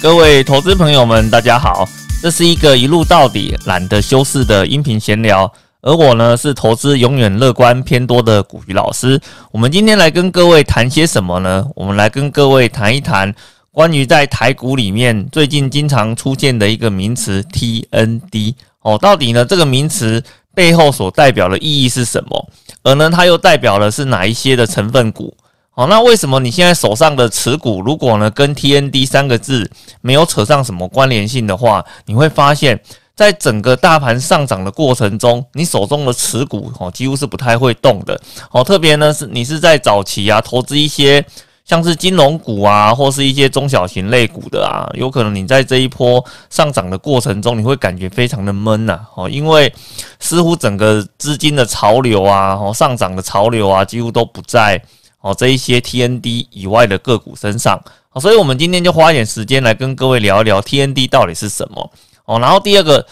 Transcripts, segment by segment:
各位投资朋友们，大家好，这是一个一路到底、懒得修饰的音频闲聊。而我呢，是投资永远乐观偏多的古鱼老师。我们今天来跟各位谈些什么呢？我们来跟各位谈一谈关于在台股里面最近经常出现的一个名词 TND 哦，到底呢这个名词背后所代表的意义是什么？而呢，它又代表的是哪一些的成分股？好，那为什么你现在手上的持股，如果呢跟 TND 三个字没有扯上什么关联性的话，你会发现在整个大盘上涨的过程中，你手中的持股哦几乎是不太会动的。哦，特别呢是你是在早期啊投资一些像是金融股啊，或是一些中小型类股的啊，有可能你在这一波上涨的过程中，你会感觉非常的闷呐。哦，因为似乎整个资金的潮流啊，哦上涨的潮流啊，几乎都不在。哦，这一些 TND 以外的个股身上，所以我们今天就花一点时间来跟各位聊一聊 TND 到底是什么。哦，然后第二个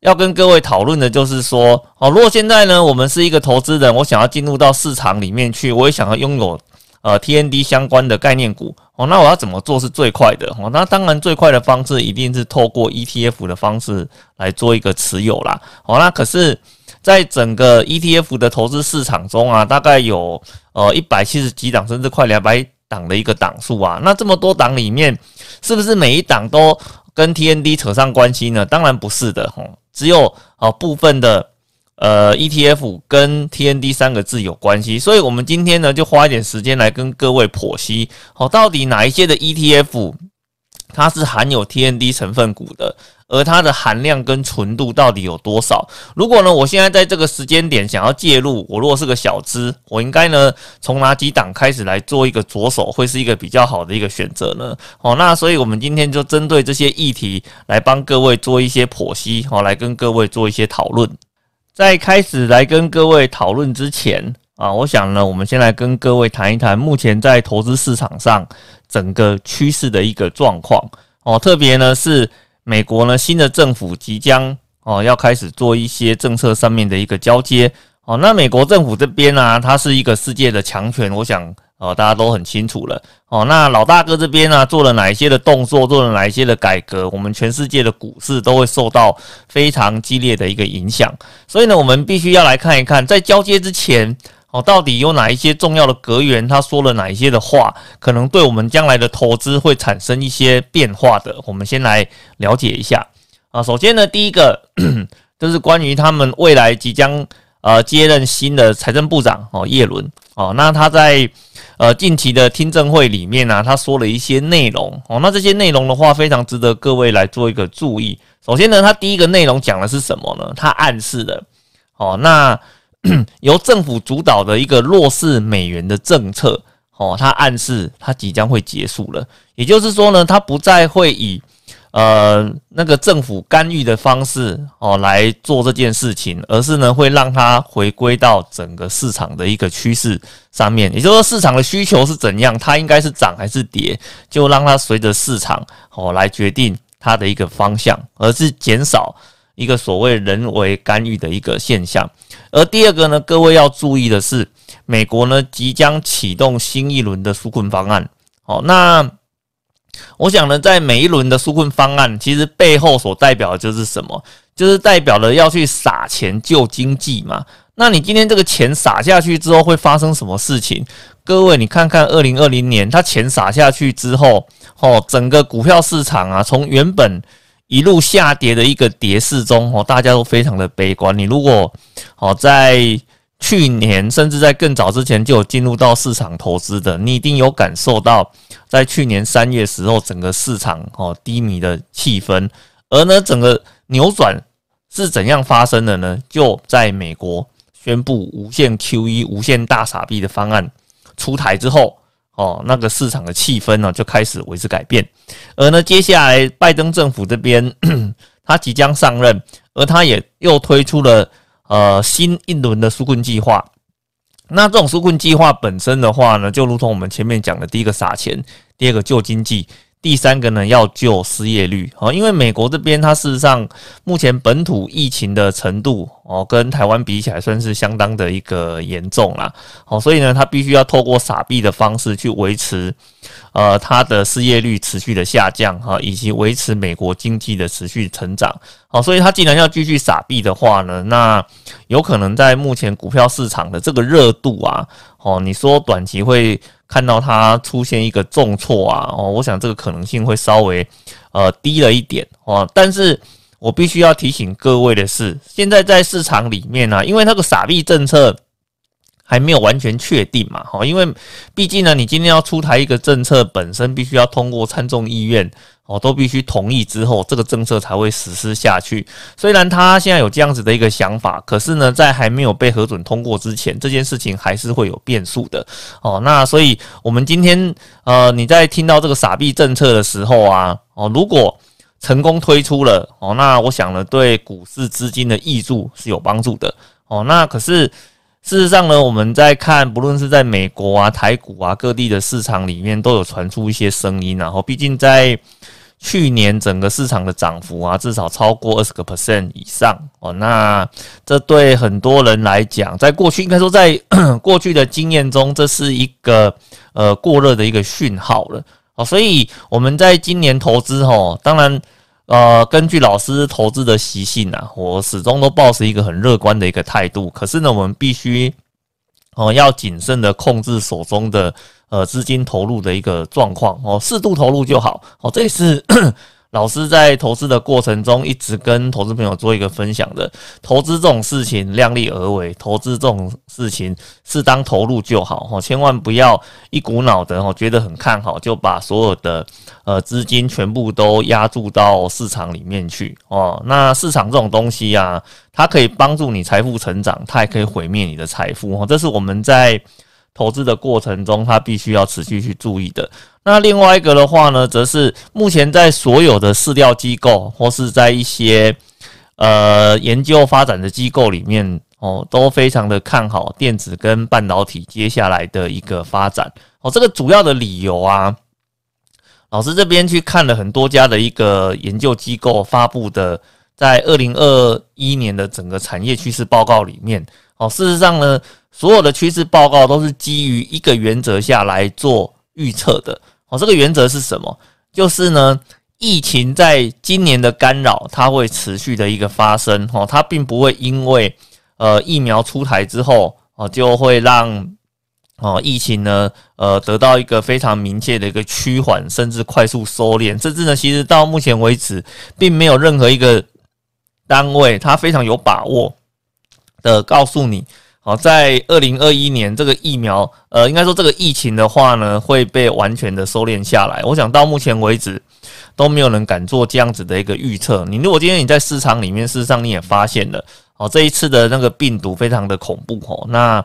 要跟各位讨论的就是说，哦，如果现在呢，我们是一个投资人，我想要进入到市场里面去，我也想要拥有呃 TND 相关的概念股，哦，那我要怎么做是最快的？哦，那当然最快的方式一定是透过 ETF 的方式来做一个持有啦。哦，那可是。在整个 ETF 的投资市场中啊，大概有呃一百七十几档，甚至快两百档的一个档数啊。那这么多档里面，是不是每一档都跟 TND 扯上关系呢？当然不是的，吼，只有啊部分的呃 ETF 跟 TND 三个字有关系。所以我们今天呢，就花一点时间来跟各位剖析，好，到底哪一些的 ETF 它是含有 TND 成分股的。而它的含量跟纯度到底有多少？如果呢，我现在在这个时间点想要介入，我如果是个小资，我应该呢从哪几档开始来做一个着手，会是一个比较好的一个选择呢？哦，那所以我们今天就针对这些议题来帮各位做一些剖析，哦，来跟各位做一些讨论。在开始来跟各位讨论之前啊，我想呢，我们先来跟各位谈一谈目前在投资市场上整个趋势的一个状况哦，特别呢是。美国呢，新的政府即将哦要开始做一些政策上面的一个交接哦。那美国政府这边呢，它是一个世界的强权，我想哦大家都很清楚了哦。那老大哥这边呢，做了哪一些的动作，做了哪一些的改革，我们全世界的股市都会受到非常激烈的一个影响。所以呢，我们必须要来看一看，在交接之前。哦，到底有哪一些重要的格员，他说了哪一些的话，可能对我们将来的投资会产生一些变化的？我们先来了解一下啊。首先呢，第一个 就是关于他们未来即将呃接任新的财政部长哦，叶伦哦。那他在呃近期的听证会里面呢，他说了一些内容哦。那这些内容的话，非常值得各位来做一个注意。首先呢，他第一个内容讲的是什么呢？他暗示的哦，那。由政府主导的一个弱势美元的政策，哦，它暗示它即将会结束了。也就是说呢，它不再会以呃那个政府干预的方式哦来做这件事情，而是呢会让它回归到整个市场的一个趋势上面。也就是说，市场的需求是怎样，它应该是涨还是跌，就让它随着市场哦来决定它的一个方向，而是减少。一个所谓人为干预的一个现象，而第二个呢，各位要注意的是，美国呢即将启动新一轮的纾困方案。好，那我想呢，在每一轮的纾困方案，其实背后所代表的就是什么？就是代表了要去撒钱救经济嘛。那你今天这个钱撒下去之后，会发生什么事情？各位，你看看二零二零年，它钱撒下去之后，哦，整个股票市场啊，从原本一路下跌的一个跌势中，哦，大家都非常的悲观。你如果哦在去年甚至在更早之前就有进入到市场投资的，你一定有感受到在去年三月时候整个市场哦低迷的气氛。而呢，整个扭转是怎样发生的呢？就在美国宣布无限 QE、无限大傻逼的方案出台之后。哦，那个市场的气氛呢就开始为之改变，而呢，接下来拜登政府这边 他即将上任，而他也又推出了呃新一轮的纾困计划。那这种纾困计划本身的话呢，就如同我们前面讲的，第一个撒钱，第二个救经济，第三个呢要救失业率。哦，因为美国这边它事实上目前本土疫情的程度哦，跟台湾比起来算是相当的一个严重啦。哦，所以呢，它必须要透过撒币的方式去维持，呃，它的失业率持续的下降哈，以及维持美国经济的持续成长。好，所以它既然要继续撒币的话呢，那有可能在目前股票市场的这个热度啊，哦，你说短期会看到它出现一个重挫啊，哦，我想这个可能性会稍微呃低了一点哦，但是。我必须要提醒各位的是，现在在市场里面呢，因为那个傻币政策还没有完全确定嘛，哈，因为毕竟呢，你今天要出台一个政策，本身必须要通过参众议院哦，都必须同意之后，这个政策才会实施下去。虽然他现在有这样子的一个想法，可是呢，在还没有被核准通过之前，这件事情还是会有变数的哦。那所以，我们今天呃，你在听到这个傻币政策的时候啊，哦，如果成功推出了哦，那我想呢，对股市资金的挹注是有帮助的哦。那可是事实上呢，我们在看，不论是在美国啊、台股啊各地的市场里面，都有传出一些声音。然后，毕竟在去年整个市场的涨幅啊，至少超过二十个 percent 以上哦。那这对很多人来讲，在过去应该说在 过去的经验中，这是一个呃过热的一个讯号了。哦，所以我们在今年投资哈，当然。呃，根据老师投资的习性啊，我始终都保持一个很乐观的一个态度。可是呢，我们必须哦要谨慎的控制手中的呃资金投入的一个状况哦，适度投入就好。哦，这是。老师在投资的过程中，一直跟投资朋友做一个分享的，投资这种事情量力而为，投资这种事情适当投入就好哈，千万不要一股脑的哈，觉得很看好就把所有的呃资金全部都压注到市场里面去哦。那市场这种东西呀，它可以帮助你财富成长，它也可以毁灭你的财富哈。这是我们在投资的过程中，它必须要持续去注意的。那另外一个的话呢，则是目前在所有的饲料机构或是在一些呃研究发展的机构里面哦，都非常的看好电子跟半导体接下来的一个发展哦。这个主要的理由啊，老师这边去看了很多家的一个研究机构发布的，在二零二一年的整个产业趋势报告里面哦，事实上呢，所有的趋势报告都是基于一个原则下来做预测的。哦，这个原则是什么？就是呢，疫情在今年的干扰，它会持续的一个发生。哦，它并不会因为呃疫苗出台之后，哦就会让哦疫情呢呃得到一个非常明确的一个趋缓，甚至快速收敛。甚至呢，其实到目前为止，并没有任何一个单位，它非常有把握的告诉你。好，在二零二一年，这个疫苗，呃，应该说这个疫情的话呢，会被完全的收敛下来。我想到目前为止，都没有人敢做这样子的一个预测。你如果今天你在市场里面，事实上你也发现了，哦，这一次的那个病毒非常的恐怖哦。那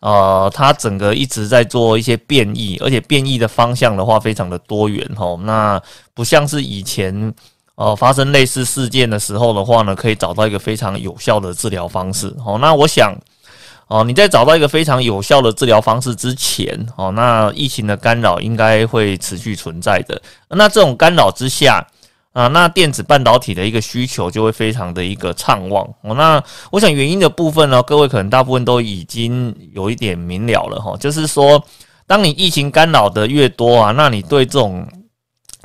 呃，它整个一直在做一些变异，而且变异的方向的话，非常的多元哦。那不像是以前，呃，发生类似事件的时候的话呢，可以找到一个非常有效的治疗方式。哦，那我想。哦，你在找到一个非常有效的治疗方式之前，哦，那疫情的干扰应该会持续存在的。那这种干扰之下，啊，那电子半导体的一个需求就会非常的一个畅旺。哦，那我想原因的部分呢，各位可能大部分都已经有一点明了了哈，就是说，当你疫情干扰的越多啊，那你对这种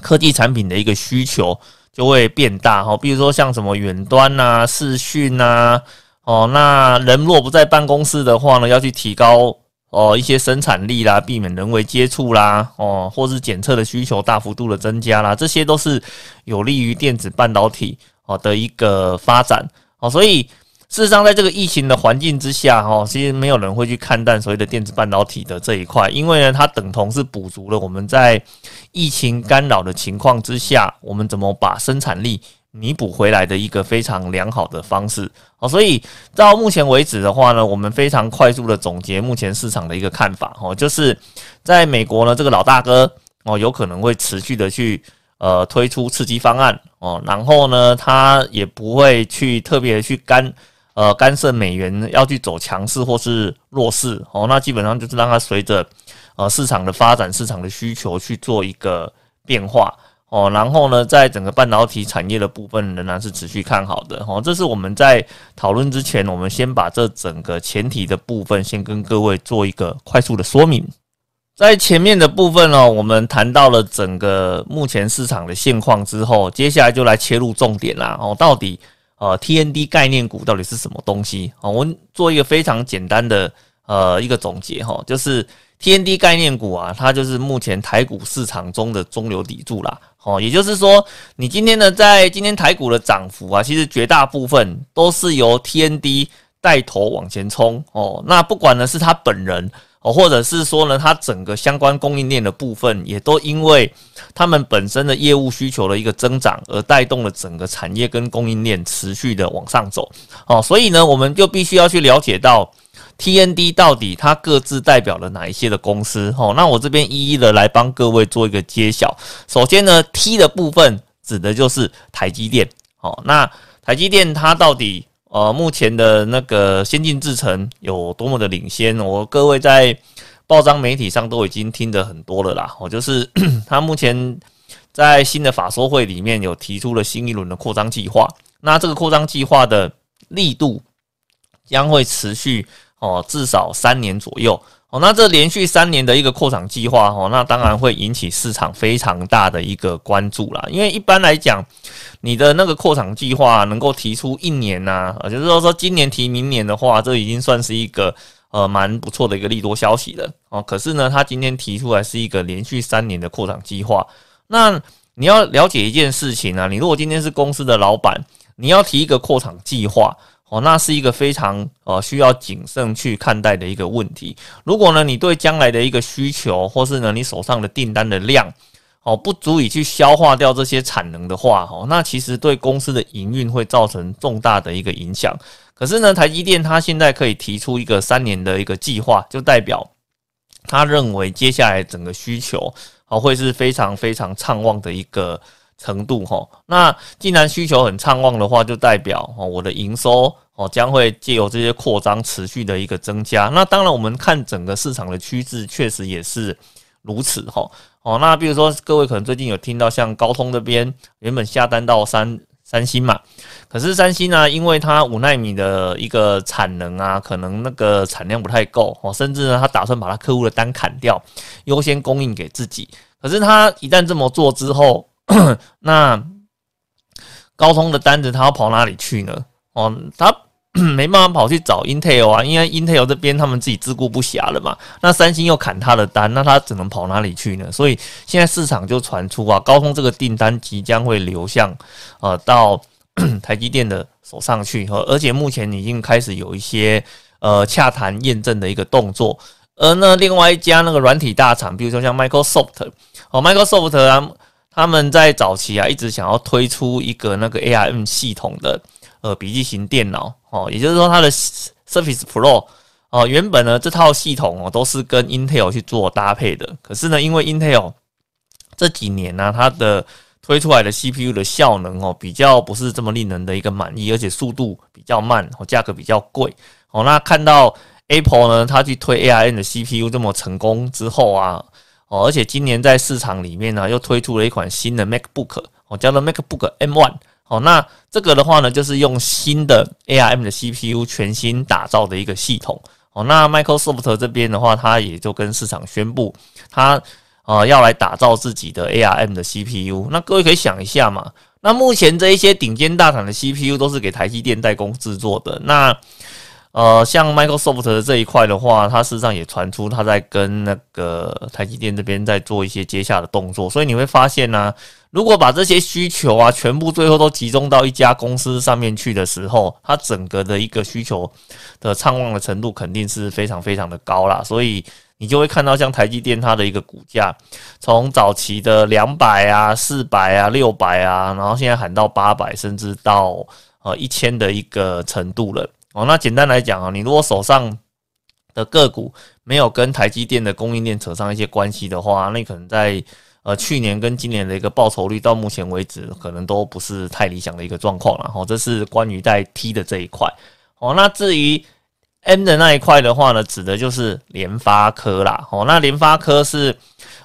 科技产品的一个需求就会变大哈。比如说像什么远端呐、视讯呐。哦，那人若不在办公室的话呢，要去提高哦一些生产力啦，避免人为接触啦，哦，或是检测的需求大幅度的增加啦，这些都是有利于电子半导体哦的一个发展哦。所以事实上，在这个疫情的环境之下，哦，其实没有人会去看淡所谓的电子半导体的这一块，因为呢，它等同是补足了我们在疫情干扰的情况之下，我们怎么把生产力。弥补回来的一个非常良好的方式。哦，所以到目前为止的话呢，我们非常快速的总结目前市场的一个看法。哦，就是在美国呢，这个老大哥哦，有可能会持续的去呃推出刺激方案。哦，然后呢，他也不会去特别去干呃干涉美元要去走强势或是弱势。哦，那基本上就是让它随着呃市场的发展、市场的需求去做一个变化。哦，然后呢，在整个半导体产业的部分仍然是持续看好的哦。这是我们在讨论之前，我们先把这整个前提的部分先跟各位做一个快速的说明。在前面的部分呢，我们谈到了整个目前市场的现况之后，接下来就来切入重点啦哦，到底呃 TND 概念股到底是什么东西？哦，我们做一个非常简单的呃一个总结哈，就是 TND 概念股啊，它就是目前台股市场中的中流砥柱啦。哦，也就是说，你今天呢，在今天台股的涨幅啊，其实绝大部分都是由 TND 带头往前冲哦。那不管呢是他本人哦，或者是说呢，他整个相关供应链的部分，也都因为他们本身的业务需求的一个增长，而带动了整个产业跟供应链持续的往上走哦。所以呢，我们就必须要去了解到。TND 到底它各自代表了哪一些的公司？哦，那我这边一一的来帮各位做一个揭晓。首先呢，T 的部分指的就是台积电。哦，那台积电它到底呃目前的那个先进制程有多么的领先？我各位在报章媒体上都已经听得很多了啦。哦，就是 它目前在新的法说会里面有提出了新一轮的扩张计划。那这个扩张计划的力度将会持续。哦，至少三年左右哦。那这连续三年的一个扩厂计划哦，那当然会引起市场非常大的一个关注啦。因为一般来讲，你的那个扩厂计划能够提出一年呐，就是说说今年提明年的话，这已经算是一个呃蛮不错的一个利多消息了哦。可是呢，他今天提出来是一个连续三年的扩厂计划，那你要了解一件事情啊，你如果今天是公司的老板，你要提一个扩厂计划。哦，那是一个非常呃需要谨慎去看待的一个问题。如果呢，你对将来的一个需求，或是呢你手上的订单的量，哦不足以去消化掉这些产能的话，哦，那其实对公司的营运会造成重大的一个影响。可是呢，台积电它现在可以提出一个三年的一个计划，就代表他认为接下来整个需求哦会是非常非常畅旺的一个。程度哈，那既然需求很畅旺的话，就代表哦，我的营收哦将会借由这些扩张持续的一个增加。那当然，我们看整个市场的趋势，确实也是如此哈。哦，那比如说各位可能最近有听到像高通这边原本下单到三三星嘛，可是三星呢，因为它五纳米的一个产能啊，可能那个产量不太够哦，甚至呢，他打算把他客户的单砍掉，优先供应给自己。可是他一旦这么做之后，那高通的单子他要跑哪里去呢？哦，他 没办法跑去找 Intel 啊，因为 Intel 这边他们自己自顾不暇了嘛。那三星又砍他的单，那他只能跑哪里去呢？所以现在市场就传出啊，高通这个订单即将会流向呃到 台积电的手上去，而且目前已经开始有一些呃洽谈验证的一个动作。而那，另外一家那个软体大厂，比如说像 Microsoft 哦，Microsoft 啊。他们在早期啊，一直想要推出一个那个 ARM 系统的呃笔记型电脑哦，也就是说它的 Surface Pro 哦，原本呢这套系统哦都是跟 Intel 去做搭配的，可是呢，因为 Intel 这几年呢，它的推出来的 CPU 的效能哦比较不是这么令人的一个满意，而且速度比较慢，哦价格比较贵哦。那看到 Apple 呢，它去推 ARM 的 CPU 这么成功之后啊。哦，而且今年在市场里面呢，又推出了一款新的 MacBook，哦，叫做 MacBook M1。哦，那这个的话呢，就是用新的 ARM 的 CPU 全新打造的一个系统。哦，那 Microsoft 这边的话，它也就跟市场宣布，它呃要来打造自己的 ARM 的 CPU。那各位可以想一下嘛，那目前这一些顶尖大厂的 CPU 都是给台积电代工制作的，那。呃，像 Microsoft 的这一块的话，它事实上也传出它在跟那个台积电这边在做一些接下的动作，所以你会发现呢，如果把这些需求啊全部最后都集中到一家公司上面去的时候，它整个的一个需求的畅旺的程度肯定是非常非常的高啦。所以你就会看到像台积电它的一个股价，从早期的两百啊、四百啊、六百啊，然后现在喊到八百，甚至到呃一千的一个程度了。哦，那简单来讲啊，你如果手上的个股没有跟台积电的供应链扯上一些关系的话，那可能在呃去年跟今年的一个报酬率到目前为止，可能都不是太理想的一个状况了。哦，这是关于在 T 的这一块。哦，那至于 M 的那一块的话呢，指的就是联发科啦。哦，那联发科是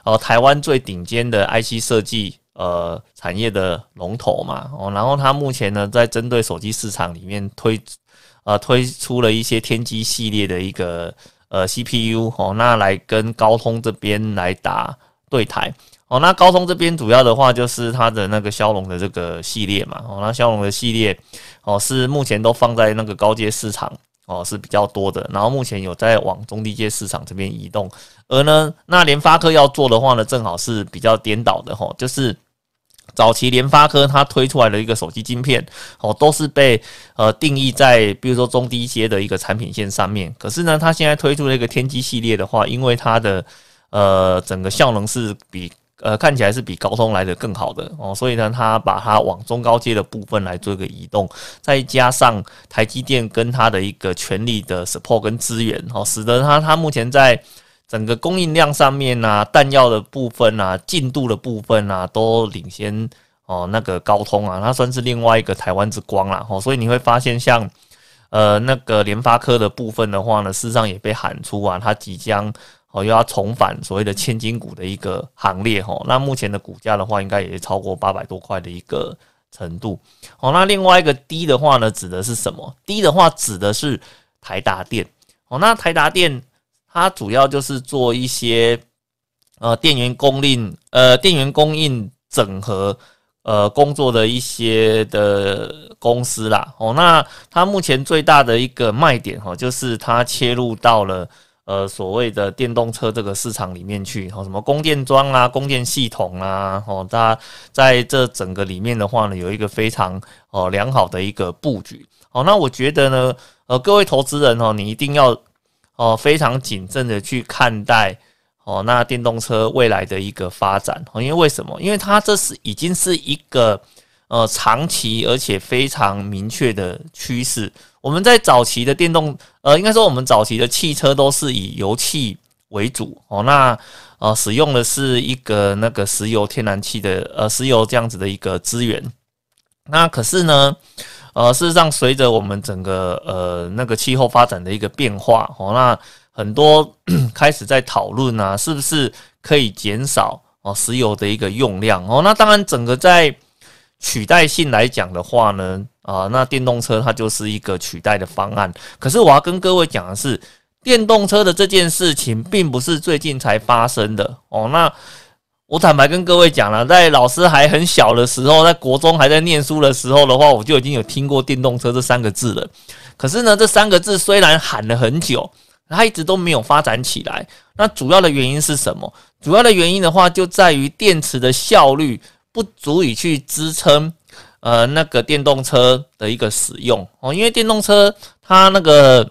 呃台湾最顶尖的 IC 设计。呃产业的龙头嘛，哦，然后它目前呢在针对手机市场里面推呃推出了一些天玑系列的一个呃 CPU 哦，那来跟高通这边来打对台哦，那高通这边主要的话就是它的那个骁龙的这个系列嘛，哦，那骁龙的系列哦是目前都放在那个高阶市场。哦，是比较多的，然后目前有在往中低阶市场这边移动，而呢，那联发科要做的话呢，正好是比较颠倒的哈，就是早期联发科它推出来的一个手机晶片，哦，都是被呃定义在比如说中低阶的一个产品线上面，可是呢，它现在推出这个天玑系列的话，因为它的呃整个效能是比。呃，看起来是比高通来的更好的哦，所以呢，它把它往中高阶的部分来做一个移动，再加上台积电跟它的一个全力的 support 跟资源哦，使得它它目前在整个供应量上面啊，弹药的部分啊，进度的部分啊，都领先哦那个高通啊，它算是另外一个台湾之光啦哦，所以你会发现像呃那个联发科的部分的话呢，事实上也被喊出啊，它即将。哦，又要重返所谓的千金股的一个行列哈，那目前的股价的话，应该也超过八百多块的一个程度。哦，那另外一个低的话呢，指的是什么？低的话指的是台达电。哦，那台达电它主要就是做一些呃电源供应呃电源供应整合呃工作的一些的公司啦。哦，那它目前最大的一个卖点哈，就是它切入到了。呃，所谓的电动车这个市场里面去，哦，什么供电桩啊、供电系统啊，哦，它在这整个里面的话呢，有一个非常哦良好的一个布局。哦，那我觉得呢，呃，各位投资人哦，你一定要哦非常谨慎的去看待哦那电动车未来的一个发展。哦，因为为什么？因为它这是已经是一个呃长期而且非常明确的趋势。我们在早期的电动，呃，应该说我们早期的汽车都是以油气为主哦，那呃使用的是一个那个石油、天然气的呃石油这样子的一个资源。那可是呢，呃，事实上随着我们整个呃那个气候发展的一个变化哦，那很多 开始在讨论啊，是不是可以减少哦石油的一个用量哦？那当然，整个在取代性来讲的话呢。啊，那电动车它就是一个取代的方案。可是我要跟各位讲的是，电动车的这件事情并不是最近才发生的哦。那我坦白跟各位讲了，在老师还很小的时候，在国中还在念书的时候的话，我就已经有听过电动车这三个字了。可是呢，这三个字虽然喊了很久，它一直都没有发展起来。那主要的原因是什么？主要的原因的话，就在于电池的效率不足以去支撑。呃，那个电动车的一个使用哦，因为电动车它那个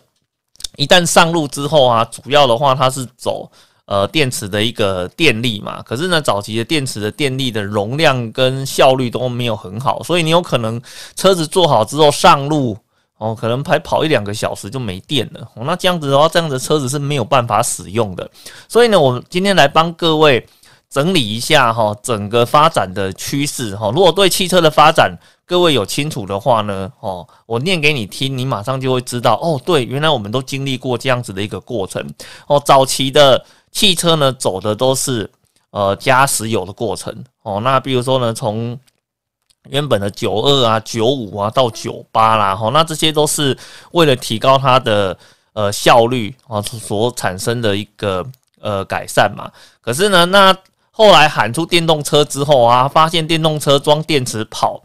一旦上路之后啊，主要的话它是走呃电池的一个电力嘛，可是呢，早期的电池的电力的容量跟效率都没有很好，所以你有可能车子做好之后上路哦，可能才跑一两个小时就没电了哦，那这样子的话，这样的车子是没有办法使用的，所以呢，我们今天来帮各位。整理一下哈，整个发展的趋势哈。如果对汽车的发展各位有清楚的话呢，哦，我念给你听，你马上就会知道哦。对，原来我们都经历过这样子的一个过程哦。早期的汽车呢，走的都是呃加石油的过程哦。那比如说呢，从原本的九二啊、九五啊到九八啦，哈，那这些都是为了提高它的呃效率啊所产生的一个呃改善嘛。可是呢，那后来喊出电动车之后啊，发现电动车装电池跑，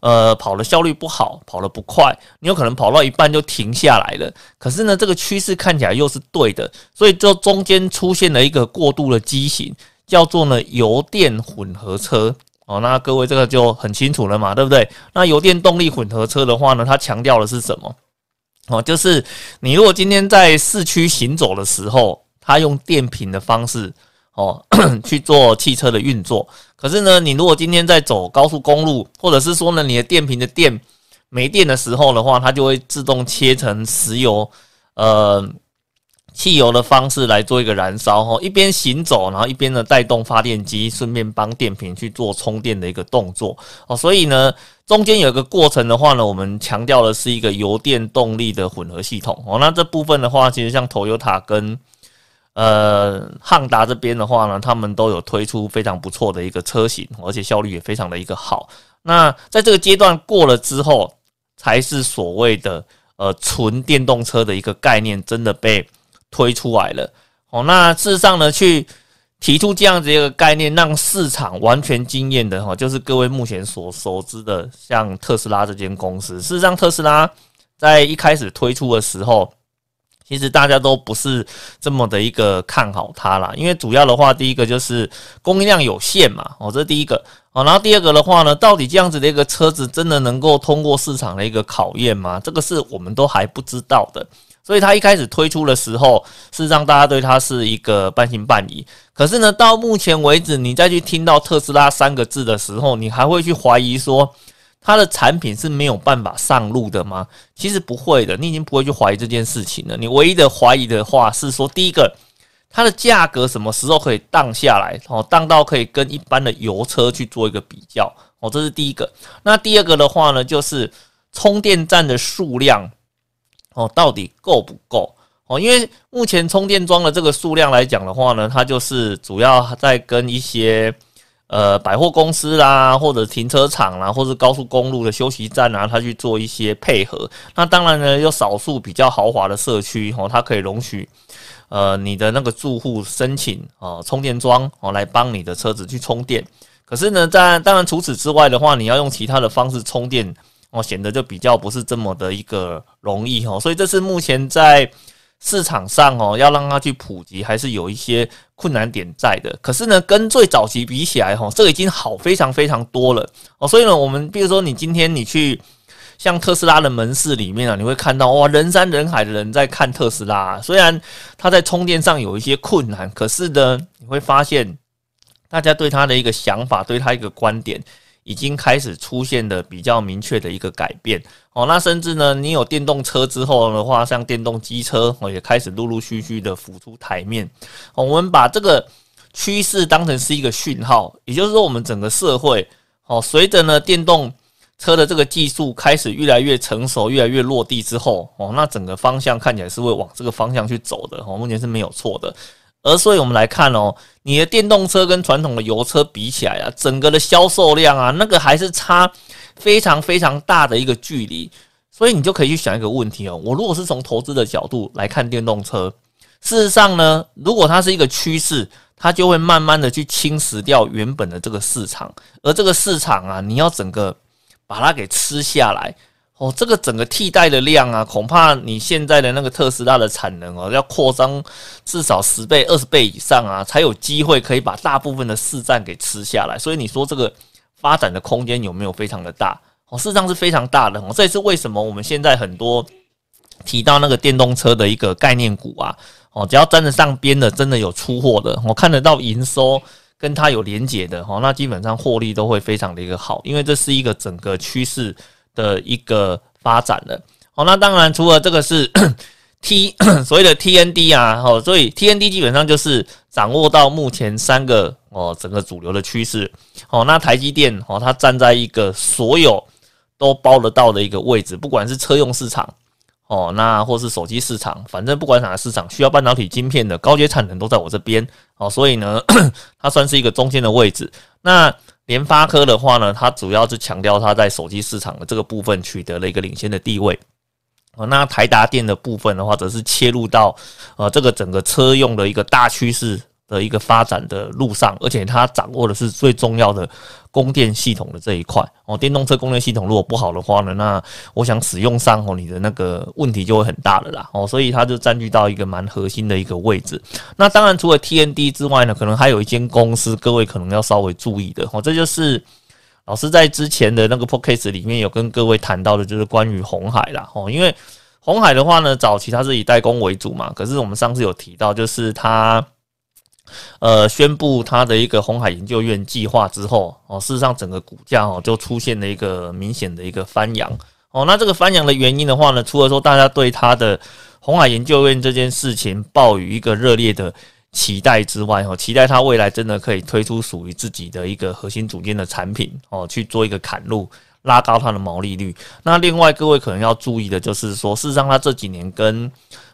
呃，跑的效率不好，跑得不快，你有可能跑到一半就停下来了。可是呢，这个趋势看起来又是对的，所以就中间出现了一个过度的畸形，叫做呢油电混合车。哦，那各位这个就很清楚了嘛，对不对？那油电动力混合车的话呢，它强调的是什么？哦，就是你如果今天在市区行走的时候，它用电瓶的方式。哦，去做汽车的运作。可是呢，你如果今天在走高速公路，或者是说呢，你的电瓶的电没电的时候的话，它就会自动切成石油、呃汽油的方式来做一个燃烧。哈，一边行走，然后一边呢带动发电机，顺便帮电瓶去做充电的一个动作。哦，所以呢，中间有一个过程的话呢，我们强调的是一个油电动力的混合系统。哦，那这部分的话，其实像 Toyota 跟呃，汉达这边的话呢，他们都有推出非常不错的一个车型，而且效率也非常的一个好。那在这个阶段过了之后，才是所谓的呃纯电动车的一个概念真的被推出来了。哦，那事实上呢，去提出这样子一个概念，让市场完全惊艳的哈，就是各位目前所熟知的，像特斯拉这间公司。事实上，特斯拉在一开始推出的时候，其实大家都不是这么的一个看好它啦，因为主要的话，第一个就是供应量有限嘛，哦，这是第一个，哦，然后第二个的话呢，到底这样子的一个车子真的能够通过市场的一个考验吗？这个是我们都还不知道的。所以它一开始推出的时候，是让大家对它是一个半信半疑。可是呢，到目前为止，你再去听到特斯拉三个字的时候，你还会去怀疑说它的产品是没有办法上路的吗？其实不会的，你已经不会去怀疑这件事情了。你唯一的怀疑的话是说，第一个，它的价格什么时候可以荡下来？哦，荡到可以跟一般的油车去做一个比较。哦，这是第一个。那第二个的话呢，就是充电站的数量。哦，到底够不够？哦，因为目前充电桩的这个数量来讲的话呢，它就是主要在跟一些呃百货公司啦，或者停车场啦，或者高速公路的休息站啊，它去做一些配合。那当然呢，有少数比较豪华的社区哦，它可以容许呃你的那个住户申请哦充电桩哦来帮你的车子去充电。可是呢，在当然除此之外的话，你要用其他的方式充电。哦，显得就比较不是这么的一个容易哦，所以这是目前在市场上哦，要让它去普及，还是有一些困难点在的。可是呢，跟最早期比起来哈，这个已经好非常非常多了哦。所以呢，我们比如说你今天你去像特斯拉的门市里面啊，你会看到哇，人山人海的人在看特斯拉。虽然它在充电上有一些困难，可是呢，你会发现大家对它的一个想法，对它一个观点。已经开始出现的比较明确的一个改变哦，那甚至呢，你有电动车之后的话，像电动机车哦，也开始陆陆续续的浮出台面。我们把这个趋势当成是一个讯号，也就是说，我们整个社会哦，随着呢电动车的这个技术开始越来越成熟、越来越落地之后哦，那整个方向看起来是会往这个方向去走的哦，目前是没有错的。而所以我们来看哦，你的电动车跟传统的油车比起来啊，整个的销售量啊，那个还是差非常非常大的一个距离。所以你就可以去想一个问题哦，我如果是从投资的角度来看电动车，事实上呢，如果它是一个趋势，它就会慢慢的去侵蚀掉原本的这个市场，而这个市场啊，你要整个把它给吃下来。哦，这个整个替代的量啊，恐怕你现在的那个特斯拉的产能哦，要扩张至少十倍、二十倍以上啊，才有机会可以把大部分的市占给吃下来。所以你说这个发展的空间有没有非常的大？哦，事实上是非常大的。哦，这也是为什么我们现在很多提到那个电动车的一个概念股啊，哦，只要沾得上边的，真的有出货的，我看得到营收跟它有连结的，哦，那基本上获利都会非常的一个好，因为这是一个整个趋势。的一个发展了，好，那当然除了这个是 T 所谓的 TND 啊，哦，所以 TND 基本上就是掌握到目前三个哦整个主流的趋势，哦，那台积电哦，它站在一个所有都包得到的一个位置，不管是车用市场哦，那或是手机市场，反正不管哪个市场需要半导体晶片的高阶产能都在我这边，哦，所以呢，它算是一个中间的位置，那。联发科的话呢，它主要是强调它在手机市场的这个部分取得了一个领先的地位。那台达电的部分的话，则是切入到呃这个整个车用的一个大趋势。的一个发展的路上，而且它掌握的是最重要的供电系统的这一块哦。电动车供电系统如果不好的话呢，那我想使用上哦，你的那个问题就会很大了啦哦。所以它就占据到一个蛮核心的一个位置。那当然除了 TND 之外呢，可能还有一间公司，各位可能要稍微注意的哦。这就是老师在之前的那个 p o c a s t 里面有跟各位谈到的，就是关于红海啦哦。因为红海的话呢，早期它是以代工为主嘛，可是我们上次有提到，就是它。呃，宣布它的一个红海研究院计划之后，哦，事实上整个股价哦就出现了一个明显的一个翻扬，哦，那这个翻扬的原因的话呢，除了说大家对它的红海研究院这件事情抱有一个热烈的期待之外，哦，期待它未来真的可以推出属于自己的一个核心组件的产品，哦，去做一个砍入，拉高它的毛利率。那另外各位可能要注意的就是说，事实上它这几年跟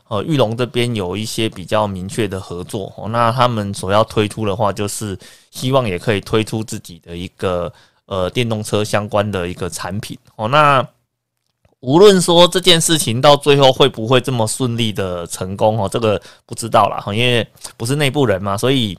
呃玉龙这边有一些比较明确的合作哦，那他们所要推出的话，就是希望也可以推出自己的一个呃电动车相关的一个产品哦。那无论说这件事情到最后会不会这么顺利的成功哦，这个不知道了哈，因为不是内部人嘛，所以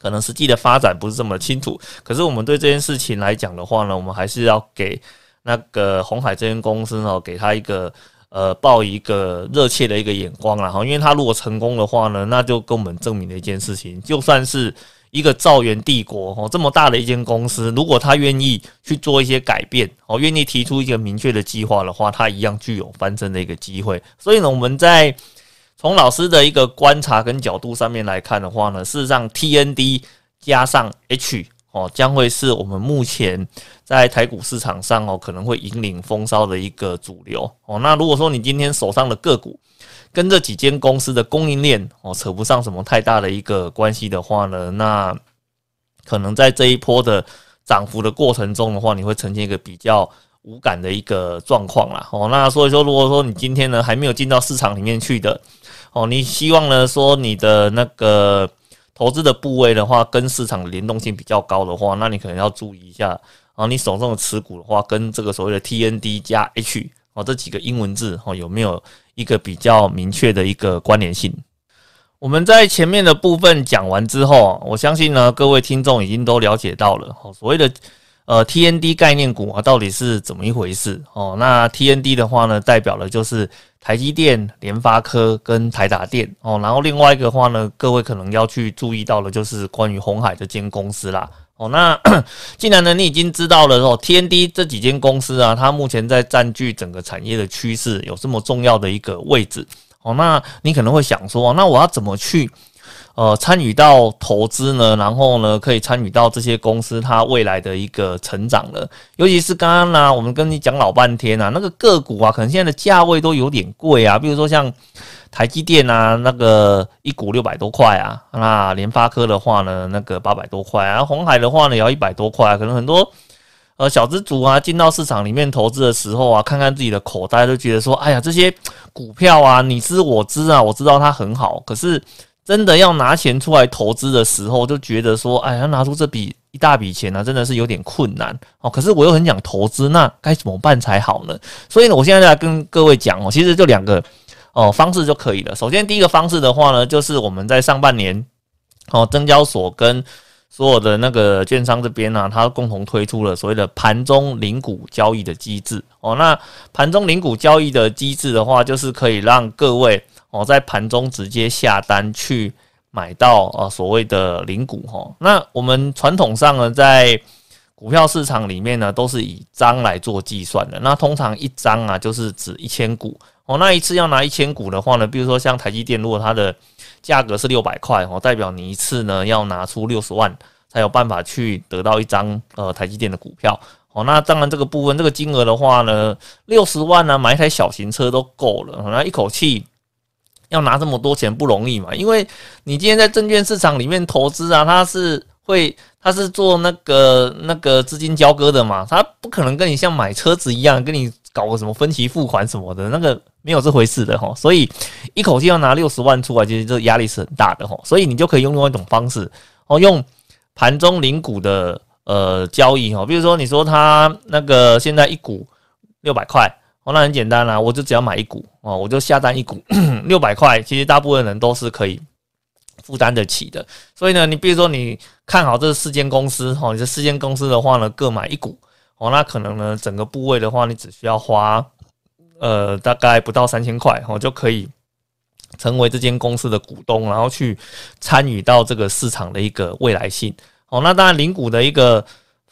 可能实际的发展不是这么清楚。可是我们对这件事情来讲的话呢，我们还是要给那个红海这间公司呢，给他一个。呃，抱一个热切的一个眼光啦，哈，因为他如果成功的话呢，那就跟我们证明了一件事情，就算是一个造园帝国哦，这么大的一间公司，如果他愿意去做一些改变哦，愿意提出一个明确的计划的话，他一样具有翻身的一个机会。所以呢，我们在从老师的一个观察跟角度上面来看的话呢，事实上 TND 加上 H。哦，将会是我们目前在台股市场上哦，可能会引领风骚的一个主流哦。那如果说你今天手上的个股跟这几间公司的供应链哦扯不上什么太大的一个关系的话呢，那可能在这一波的涨幅的过程中的话，你会呈现一个比较无感的一个状况啦。哦，那所以说，如果说你今天呢还没有进到市场里面去的哦，你希望呢说你的那个。投资的部位的话，跟市场联动性比较高的话，那你可能要注意一下啊。你手中的持股的话，跟这个所谓的 TND 加 H 哦这几个英文字哦，有没有一个比较明确的一个关联性？我们在前面的部分讲完之后，我相信呢，各位听众已经都了解到了哦，所谓的。呃，TND 概念股啊，到底是怎么一回事哦？那 TND 的话呢，代表的就是台积电、联发科跟台达电哦。然后另外一个话呢，各位可能要去注意到的，就是关于红海这间公司啦。哦，那 既然呢，你已经知道了哦，TND 这几间公司啊，它目前在占据整个产业的趋势有这么重要的一个位置哦，那你可能会想说，那我要怎么去？呃，参与到投资呢，然后呢，可以参与到这些公司它未来的一个成长了。尤其是刚刚呢，我们跟你讲老半天啊，那个个股啊，可能现在的价位都有点贵啊。比如说像台积电啊，那个一股六百多块啊，那联发科的话呢，那个八百多块啊，红海的话呢，也要一百多块。可能很多呃小资主啊，进到市场里面投资的时候啊，看看自己的口袋，都觉得说，哎呀，这些股票啊，你知我知啊，我知道它很好，可是。真的要拿钱出来投资的时候，就觉得说，哎，要拿出这笔一大笔钱呢，真的是有点困难哦。可是我又很想投资，那该怎么办才好呢？所以呢，我现在来跟各位讲哦，其实就两个哦方式就可以了。首先，第一个方式的话呢，就是我们在上半年哦，证交所跟所有的那个券商这边呢，它共同推出了所谓的盘中零股交易的机制哦。那盘中零股交易的机制的话，就是可以让各位。哦，在盘中直接下单去买到呃所谓的零股哈，那我们传统上呢，在股票市场里面呢，都是以张来做计算的。那通常一张啊，就是指一千股哦。那一次要拿一千股的话呢，比如说像台积电，如果它的价格是六百块哦，代表你一次呢要拿出六十万才有办法去得到一张呃台积电的股票哦。那当然这个部分这个金额的话呢，六十万呢买一台小型车都够了，那一口气。要拿这么多钱不容易嘛？因为你今天在证券市场里面投资啊，他是会，他是做那个那个资金交割的嘛，他不可能跟你像买车子一样，跟你搞个什么分期付款什么的，那个没有这回事的哈。所以一口气要拿六十万出来，其实这压力是很大的哈。所以你就可以用另外一种方式哦，用盘中零股的呃交易哈，比如说你说他那个现在一股六百块。哦，那很简单啦，我就只要买一股哦，我就下单一股六百块，其实大部分人都是可以负担得起的。所以呢，你比如说你看好这四间公司哦，你这四间公司的话呢，各买一股哦，那可能呢整个部位的话，你只需要花呃大概不到三千块哦，就可以成为这间公司的股东，然后去参与到这个市场的一个未来性哦。那当然零股的一个。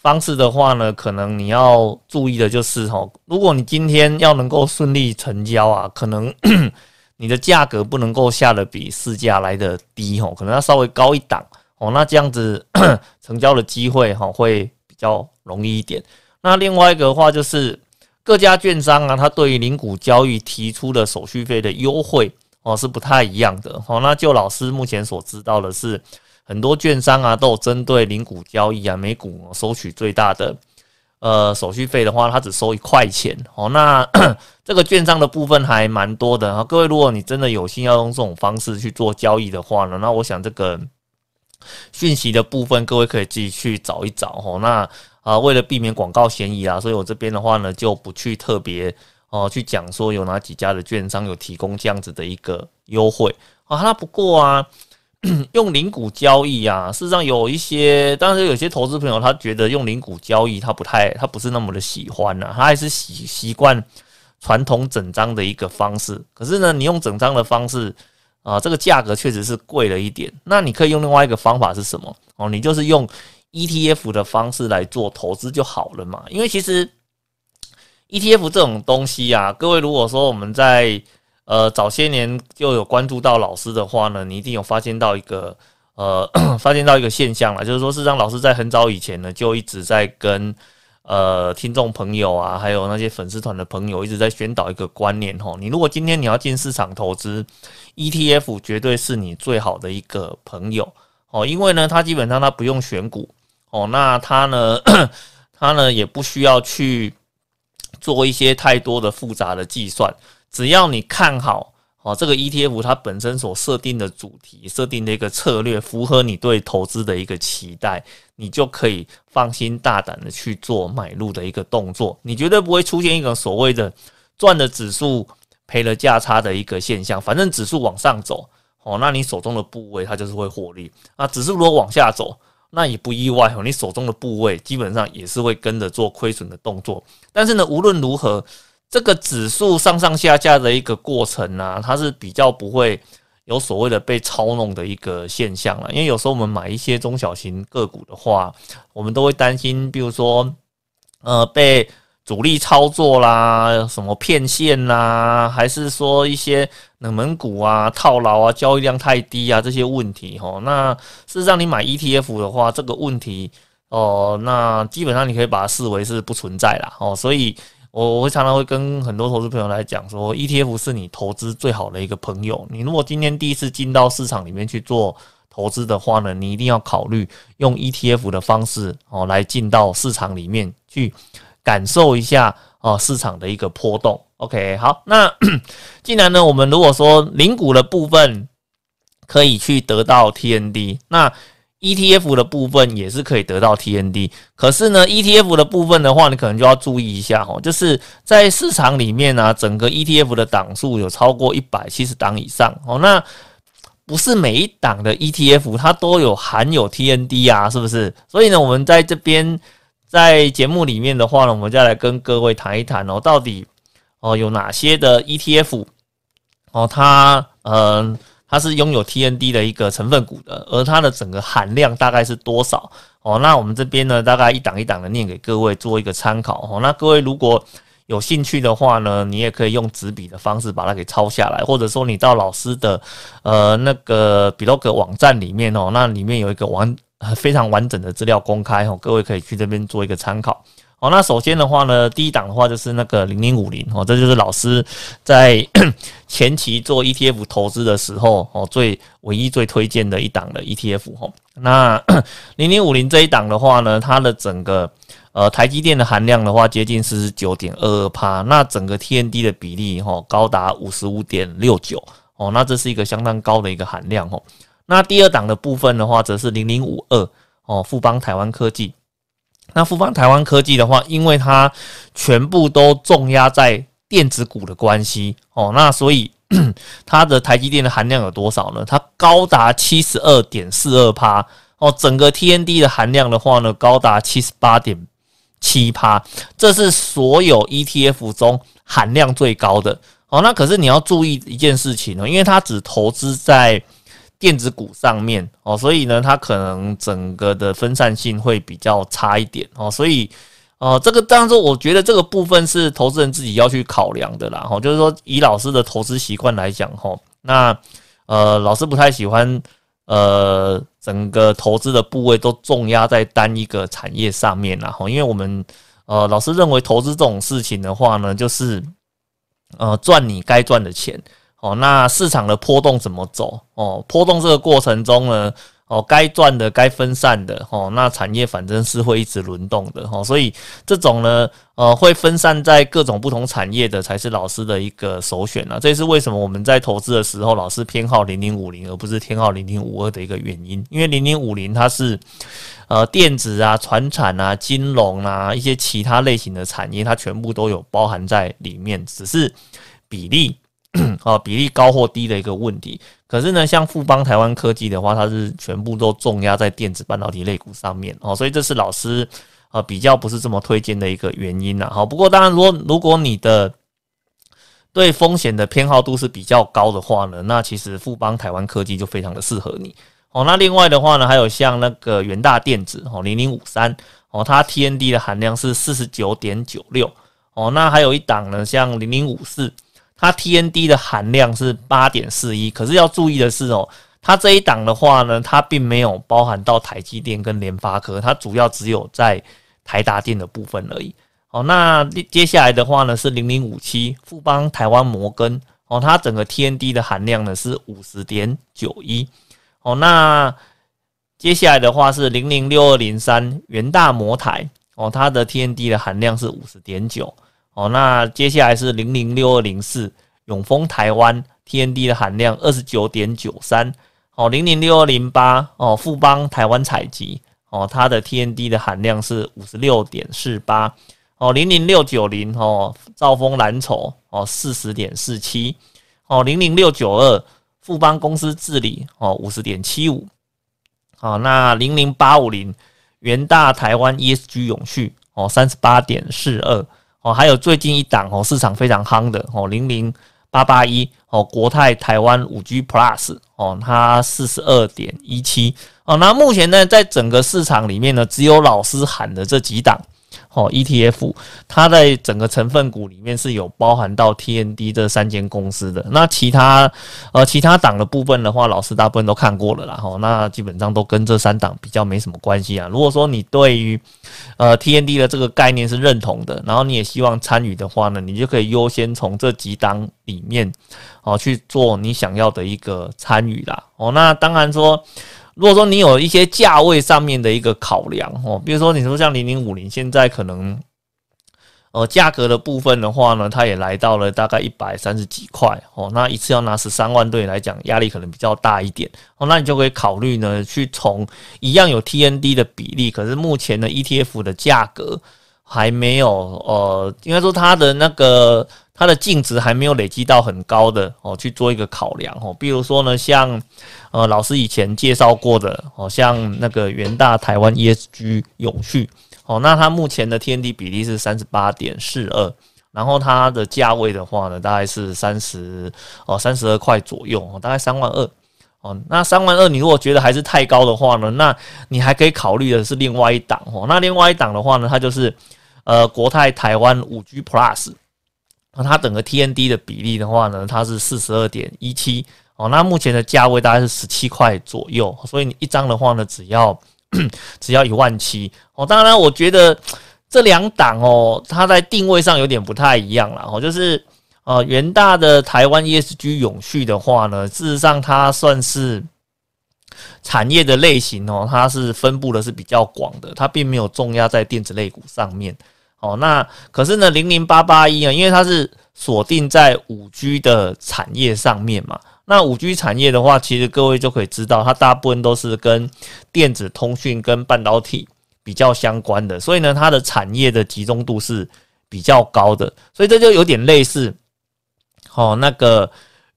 方式的话呢，可能你要注意的就是哈，如果你今天要能够顺利成交啊，可能 你的价格不能够下的比市价来的低哈，可能要稍微高一档哦，那这样子 成交的机会哈会比较容易一点。那另外一个话就是各家券商啊，它对于零股交易提出的手续费的优惠哦是不太一样的哦。那就老师目前所知道的是。很多券商啊，都有针对零股交易啊，每股收取最大的呃手续费的话，它只收一块钱哦。那 这个券商的部分还蛮多的啊。各位，如果你真的有心要用这种方式去做交易的话呢，那我想这个讯息的部分，各位可以自己去找一找哦。那啊，为了避免广告嫌疑啊，所以我这边的话呢，就不去特别哦去讲说有哪几家的券商有提供这样子的一个优惠啊。那不过啊。用零股交易啊，事实上有一些，但是有些投资朋友他觉得用零股交易他不太，他不是那么的喜欢呐，他还是习习惯传统整张的一个方式。可是呢，你用整张的方式啊，这个价格确实是贵了一点。那你可以用另外一个方法是什么？哦，你就是用 ETF 的方式来做投资就好了嘛。因为其实 ETF 这种东西啊，各位如果说我们在呃，早些年就有关注到老师的话呢，你一定有发现到一个呃，发现到一个现象了，就是说，事实上，老师在很早以前呢，就一直在跟呃听众朋友啊，还有那些粉丝团的朋友，一直在宣导一个观念吼，你如果今天你要进市场投资，ETF 绝对是你最好的一个朋友哦，因为呢，它基本上它不用选股哦，那它呢，它呢也不需要去做一些太多的复杂的计算。只要你看好哦，这个 ETF 它本身所设定的主题、设定的一个策略符合你对投资的一个期待，你就可以放心大胆的去做买入的一个动作。你绝对不会出现一个所谓的赚的指数赔了价差的一个现象。反正指数往上走哦，那你手中的部位它就是会获利。那指数如果往下走，那也不意外哦，你手中的部位基本上也是会跟着做亏损的动作。但是呢，无论如何。这个指数上上下下的一个过程呢，它是比较不会有所谓的被操弄的一个现象了。因为有时候我们买一些中小型个股的话，我们都会担心，比如说呃被主力操作啦，什么骗线啦，还是说一些冷门股啊套牢啊，交易量太低啊这些问题哈。那事实上你买 ETF 的话，这个问题哦，那基本上你可以把它视为是不存在啦哦，所以。我我会常常会跟很多投资朋友来讲说，ETF 是你投资最好的一个朋友。你如果今天第一次进到市场里面去做投资的话呢，你一定要考虑用 ETF 的方式哦来进到市场里面去感受一下哦市场的一个波动。OK，好，那 既然呢，我们如果说零股的部分可以去得到 TND，那 ETF 的部分也是可以得到 TND，可是呢，ETF 的部分的话，你可能就要注意一下哦，就是在市场里面呢，整个 ETF 的档数有超过一百七十档以上哦，那不是每一档的 ETF 它都有含有 TND 啊，是不是？所以呢，我们在这边在节目里面的话呢，我们再来跟各位谈一谈哦，到底哦有哪些的 ETF 哦，它嗯。它是拥有 TND 的一个成分股的，而它的整个含量大概是多少？哦，那我们这边呢，大概一档一档的念给各位做一个参考。哦，那各位如果有兴趣的话呢，你也可以用纸笔的方式把它给抄下来，或者说你到老师的呃那个比 l o g 网站里面哦，那里面有一个完非常完整的资料公开哦，各位可以去这边做一个参考。哦，那首先的话呢，第一档的话就是那个零零五零哦，这就是老师在 前期做 ETF 投资的时候哦，最唯一最推荐的一档的 ETF 哦。那 零零五零这一档的话呢，它的整个呃台积电的含量的话接近四十九点二二帕，那整个 TND 的比例哈高达五十五点六九哦，那这是一个相当高的一个含量哦。那第二档的部分的话，则是零零五二哦，富邦台湾科技。那富邦台湾科技的话，因为它全部都重压在电子股的关系哦，那所以 它的台积电的含量有多少呢？它高达七十二点四二趴哦，整个 TND 的含量的话呢，高达七十八点七趴，这是所有 ETF 中含量最高的哦。那可是你要注意一件事情哦，因为它只投资在。电子股上面哦，所以呢，它可能整个的分散性会比较差一点哦，所以哦，这个当然说，我觉得这个部分是投资人自己要去考量的啦。哈，就是说以老师的投资习惯来讲，哈，那呃，老师不太喜欢呃，整个投资的部位都重压在单一个产业上面啦。哈，因为我们呃，老师认为投资这种事情的话呢，就是呃，赚你该赚的钱。哦，那市场的波动怎么走？哦，波动这个过程中呢，哦，该赚的该分散的哦，那产业反正是会一直轮动的哦，所以这种呢，呃，会分散在各种不同产业的才是老师的一个首选啊。这也是为什么我们在投资的时候，老师偏好零零五零而不是偏好零零五二的一个原因。因为零零五零它是呃电子啊、船产啊、金融啊一些其他类型的产业，它全部都有包含在里面，只是比例。哦，比例高或低的一个问题。可是呢，像富邦台湾科技的话，它是全部都重压在电子半导体类股上面哦，所以这是老师呃比较不是这么推荐的一个原因呐。好，不过当然，如果如果你的对风险的偏好度是比较高的话呢，那其实富邦台湾科技就非常的适合你哦。那另外的话呢，还有像那个元大电子哦，零零五三哦，它 TND 的含量是四十九点九六哦。那还有一档呢，像零零五四。它 TND 的含量是八点四一，可是要注意的是哦，它这一档的话呢，它并没有包含到台积电跟联发科，它主要只有在台达电的部分而已。哦，那接下来的话呢是零零五七富邦台湾摩根哦，它整个 TND 的含量呢是五十点九一。哦，那接下来的话是零零六二零三元大摩台哦，它的 TND 的含量是五十点九。哦，那接下来是零零六二零四永丰台湾 TND 的含量二十九点九三，哦，零零六二零八哦富邦台湾采集哦它的 TND 的含量是五十六点四八，哦零零六九零哦兆丰蓝筹哦四十点四七，哦零零六九二富邦公司治理哦五十点七五，哦那零零八五零元大台湾 ESG 永续哦三十八点四二。哦，还有最近一档哦，市场非常夯的哦，零零八八一哦，国泰台湾五 G Plus 哦，它四十二点一七哦，那目前呢，在整个市场里面呢，只有老师喊的这几档。哦，ETF 它在整个成分股里面是有包含到 TND 这三间公司的。那其他呃其他档的部分的话，老师大部分都看过了啦。哈，那基本上都跟这三档比较没什么关系啊。如果说你对于呃 TND 的这个概念是认同的，然后你也希望参与的话呢，你就可以优先从这几档里面哦去做你想要的一个参与啦。哦，那当然说。如果说你有一些价位上面的一个考量哦，比如说你说像零零五零，现在可能呃价格的部分的话呢，它也来到了大概一百三十几块哦，那一次要拿十三万对你来讲，压力可能比较大一点哦，那你就可以考虑呢，去从一样有 TND 的比例，可是目前的 ETF 的价格还没有呃，应该说它的那个。它的净值还没有累积到很高的哦，去做一个考量哦。比如说呢，像呃老师以前介绍过的哦，像那个元大台湾 ESG 永续哦，那它目前的天地比例是三十八点四二，然后它的价位的话呢，大概是三十哦三十二块左右哦，大概三万二哦。那三万二你如果觉得还是太高的话呢，那你还可以考虑的是另外一档哦。那另外一档的话呢，它就是呃国泰台湾五 G Plus。那它整个 TND 的比例的话呢，它是四十二点一七哦，那目前的价位大概是十七块左右，所以你一张的话呢，只要 只要一万七哦。当然，我觉得这两档哦，它在定位上有点不太一样了哦，就是呃，元大的台湾 ESG 永续的话呢，事实上它算是产业的类型哦，它是分布的是比较广的，它并没有重压在电子类股上面。哦，那可是呢，零零八八一啊，因为它是锁定在五 G 的产业上面嘛。那五 G 产业的话，其实各位就可以知道，它大部分都是跟电子通讯跟半导体比较相关的，所以呢，它的产业的集中度是比较高的。所以这就有点类似，哦，那个。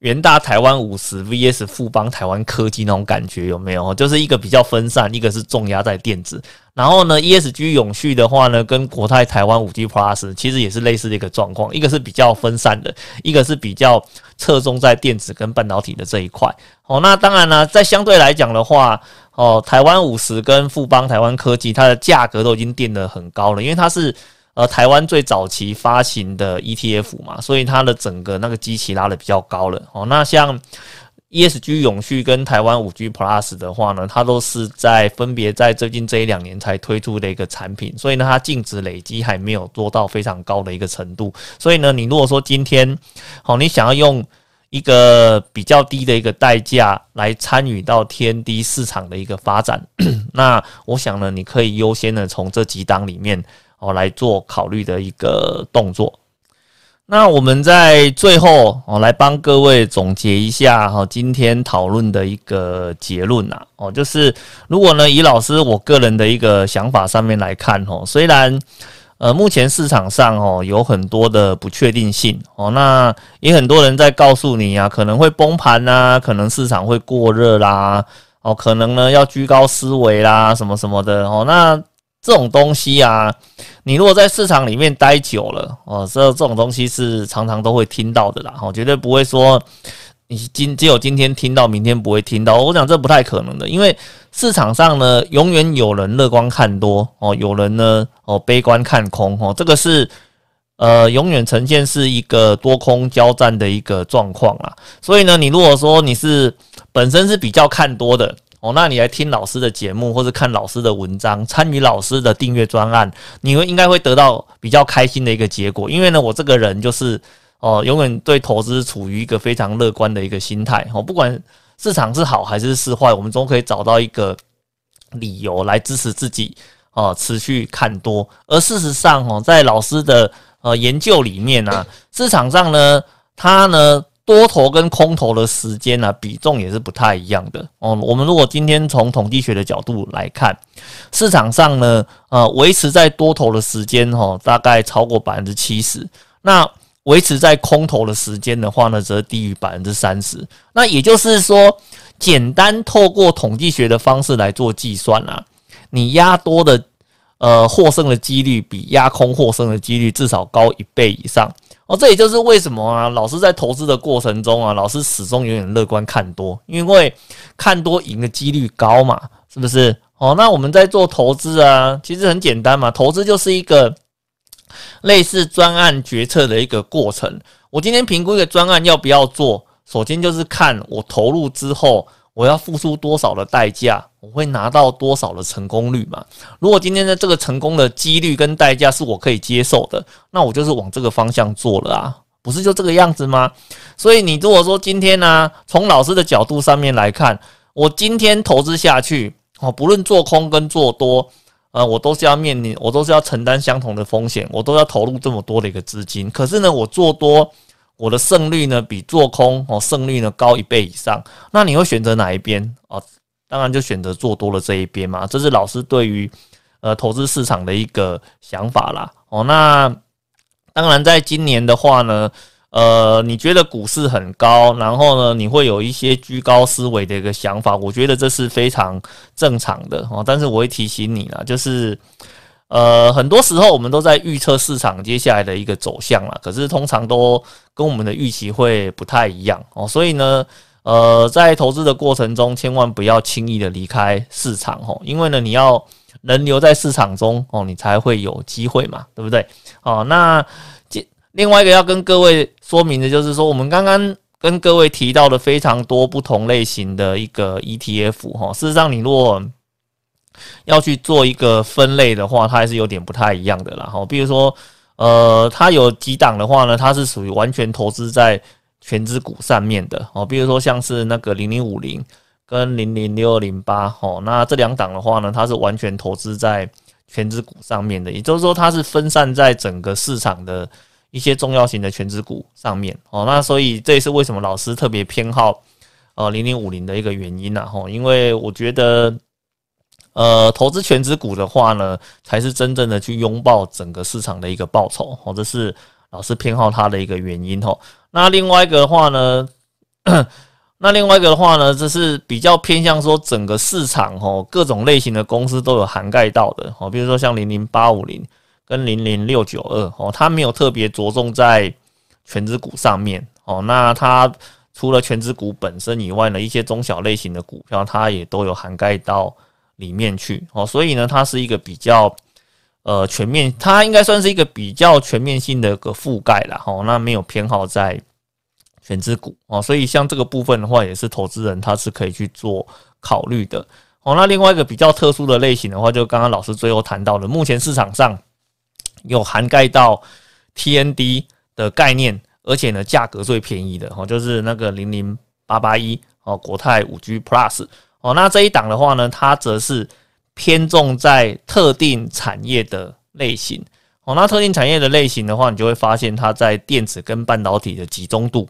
元大台湾五十 VS 富邦台湾科技那种感觉有没有？就是一个比较分散，一个是重压在电子。然后呢，ESG 永续的话呢，跟国泰台湾五 G Plus 其实也是类似的一个状况，一个是比较分散的，一个是比较侧重在电子跟半导体的这一块。哦，那当然呢，在相对来讲的话，哦，台湾五十跟富邦台湾科技它的价格都已经定得很高了，因为它是。呃，台湾最早期发行的 ETF 嘛，所以它的整个那个机器拉的比较高了哦。那像 ESG 永续跟台湾五 G Plus 的话呢，它都是在分别在最近这一两年才推出的一个产品，所以呢，它净值累积还没有做到非常高的一个程度。所以呢，你如果说今天好，你想要用一个比较低的一个代价来参与到天低市场的一个发展。那我想呢，你可以优先的从这几档里面哦来做考虑的一个动作。那我们在最后哦来帮各位总结一下哈，今天讨论的一个结论呐哦，就是如果呢以老师我个人的一个想法上面来看哦，虽然呃目前市场上哦有很多的不确定性哦，那也很多人在告诉你啊，可能会崩盘呐，可能市场会过热啦哦，可能呢要居高思维啦什么什么的哦，那。这种东西啊，你如果在市场里面待久了哦，这这种东西是常常都会听到的啦，哈，绝对不会说你今只有今天听到，明天不会听到。我讲这不太可能的，因为市场上呢，永远有人乐观看多哦，有人呢哦悲观看空哦，这个是呃永远呈现是一个多空交战的一个状况啊。所以呢，你如果说你是本身是比较看多的。哦，那你来听老师的节目，或者看老师的文章，参与老师的订阅专案，你会应该会得到比较开心的一个结果。因为呢，我这个人就是哦，永远对投资处于一个非常乐观的一个心态。哦，不管市场是好还是是坏，我们总可以找到一个理由来支持自己哦，持续看多。而事实上，哦，在老师的呃研究里面呢，市场上呢，它呢。多头跟空头的时间呢，比重也是不太一样的哦。我们如果今天从统计学的角度来看，市场上呢，呃，维持在多头的时间哈，大概超过百分之七十。那维持在空头的时间的话呢，则低于百分之三十。那也就是说，简单透过统计学的方式来做计算啊，你压多的呃获胜的几率，比压空获胜的几率至少高一倍以上。哦，这也就是为什么啊，老师在投资的过程中啊，老师始终永远乐观看多，因为看多赢的几率高嘛，是不是？哦，那我们在做投资啊，其实很简单嘛，投资就是一个类似专案决策的一个过程。我今天评估一个专案要不要做，首先就是看我投入之后。我要付出多少的代价？我会拿到多少的成功率嘛？如果今天的这个成功的几率跟代价是我可以接受的，那我就是往这个方向做了啊，不是就这个样子吗？所以你如果说今天呢，从老师的角度上面来看，我今天投资下去，哦，不论做空跟做多，呃，我都是要面临，我都是要承担相同的风险，我都要投入这么多的一个资金。可是呢，我做多。我的胜率呢比做空哦胜率呢高一倍以上，那你会选择哪一边哦？当然就选择做多的这一边嘛，这是老师对于呃投资市场的一个想法啦哦。那当然在今年的话呢，呃，你觉得股市很高，然后呢你会有一些居高思维的一个想法，我觉得这是非常正常的哦。但是我会提醒你啦，就是。呃，很多时候我们都在预测市场接下来的一个走向了，可是通常都跟我们的预期会不太一样哦。所以呢，呃，在投资的过程中，千万不要轻易的离开市场哦，因为呢，你要人留在市场中哦，你才会有机会嘛，对不对？哦，那另外一个要跟各位说明的就是说，我们刚刚跟各位提到的非常多不同类型的一个 ETF 哈，事实上你如果要去做一个分类的话，它还是有点不太一样的啦。哈，比如说，呃，它有几档的话呢，它是属于完全投资在全资股上面的。哦，比如说像是那个零零五零跟零零六二零八，哦，那这两档的话呢，它是完全投资在全资股上面的。也就是说，它是分散在整个市场的一些重要型的全资股上面。哦，那所以这也是为什么老师特别偏好呃零零五零的一个原因啦。哈，因为我觉得。呃，投资全职股的话呢，才是真正的去拥抱整个市场的一个报酬，哦，这是老师偏好它的一个原因哦。那另外一个的话呢，那另外一个的话呢，这是比较偏向说整个市场哦，各种类型的公司都有涵盖到的哦，比如说像零零八五零跟零零六九二哦，它没有特别着重在全职股上面哦，那它除了全职股本身以外呢，一些中小类型的股票，它也都有涵盖到。里面去哦，所以呢，它是一个比较呃全面，它应该算是一个比较全面性的一个覆盖了哦。那没有偏好在全资股哦，所以像这个部分的话，也是投资人他是可以去做考虑的哦。那另外一个比较特殊的类型的话，就刚刚老师最后谈到的，目前市场上有涵盖到 TND 的概念，而且呢价格最便宜的哦，就是那个零零八八一哦，国泰五 G Plus 哦，那这一档的话呢，它则是偏重在特定产业的类型哦，那特定产业的类型的话，你就会发现它在电子跟半导体的集中度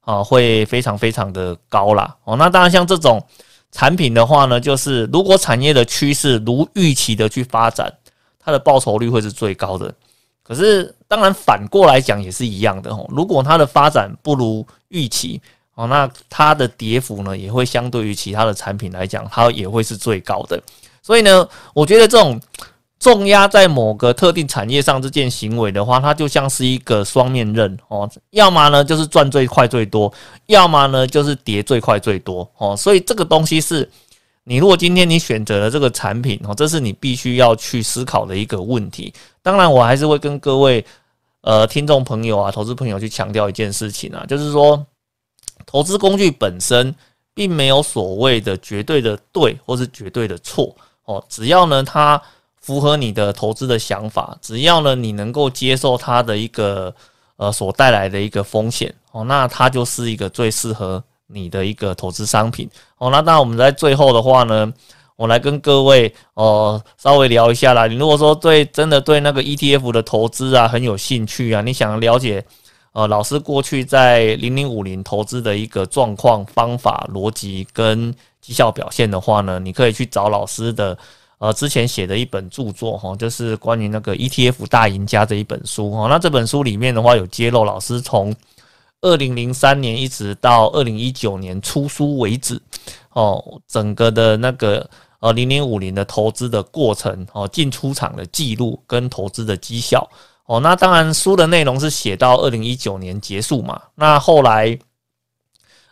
啊，会非常非常的高啦哦，那当然像这种。产品的话呢，就是如果产业的趋势如预期的去发展，它的报酬率会是最高的。可是当然反过来讲也是一样的哦。如果它的发展不如预期哦，那它的跌幅呢也会相对于其他的产品来讲，它也会是最高的。所以呢，我觉得这种。重压在某个特定产业上这件行为的话，它就像是一个双面刃哦，要么呢就是赚最快最多，要么呢就是跌最快最多哦。所以这个东西是你如果今天你选择了这个产品哦，这是你必须要去思考的一个问题。当然，我还是会跟各位呃听众朋友啊、投资朋友去强调一件事情啊，就是说投资工具本身并没有所谓的绝对的对或是绝对的错哦，只要呢它。符合你的投资的想法，只要呢你能够接受它的一个呃所带来的一个风险哦，那它就是一个最适合你的一个投资商品哦。那当然我们在最后的话呢，我来跟各位哦稍微聊一下啦。你如果说对真的对那个 ETF 的投资啊很有兴趣啊，你想了解呃老师过去在零零五零投资的一个状况、方法、逻辑跟绩效表现的话呢，你可以去找老师的。呃，之前写的一本著作哈，就是关于那个 ETF 大赢家这一本书哈。那这本书里面的话，有揭露老师从二零零三年一直到二零一九年出书为止哦，整个的那个呃零零五零的投资的过程哦，进出场的记录跟投资的绩效哦。那当然，书的内容是写到二零一九年结束嘛。那后来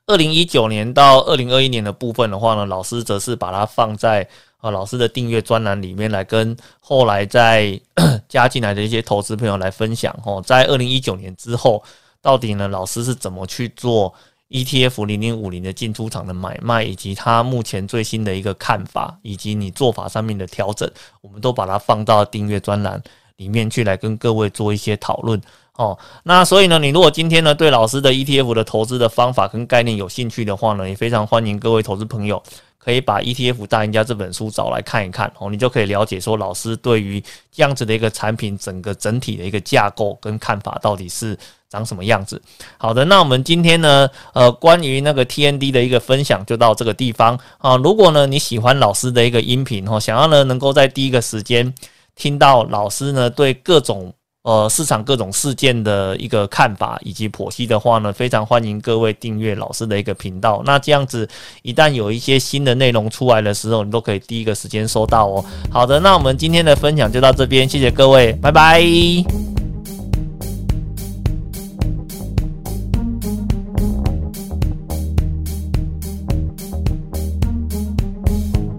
二零一九年到二零二一年的部分的话呢，老师则是把它放在。呃，老师的订阅专栏里面来跟后来再 加进来的一些投资朋友来分享哦，在二零一九年之后，到底呢老师是怎么去做 ETF 零零五零的进出场的买卖，以及他目前最新的一个看法，以及你做法上面的调整，我们都把它放到订阅专栏里面去来跟各位做一些讨论哦。那所以呢，你如果今天呢对老师的 ETF 的投资的方法跟概念有兴趣的话呢，也非常欢迎各位投资朋友。可以把 ETF 大赢家这本书找来看一看哦，你就可以了解说老师对于这样子的一个产品整个整体的一个架构跟看法到底是长什么样子。好的，那我们今天呢，呃，关于那个 TND 的一个分享就到这个地方啊。如果呢你喜欢老师的一个音频哦，想要呢能够在第一个时间听到老师呢对各种。呃，市场各种事件的一个看法以及剖析的话呢，非常欢迎各位订阅老师的一个频道。那这样子，一旦有一些新的内容出来的时候，你都可以第一个时间收到哦。好的，那我们今天的分享就到这边，谢谢各位，拜拜。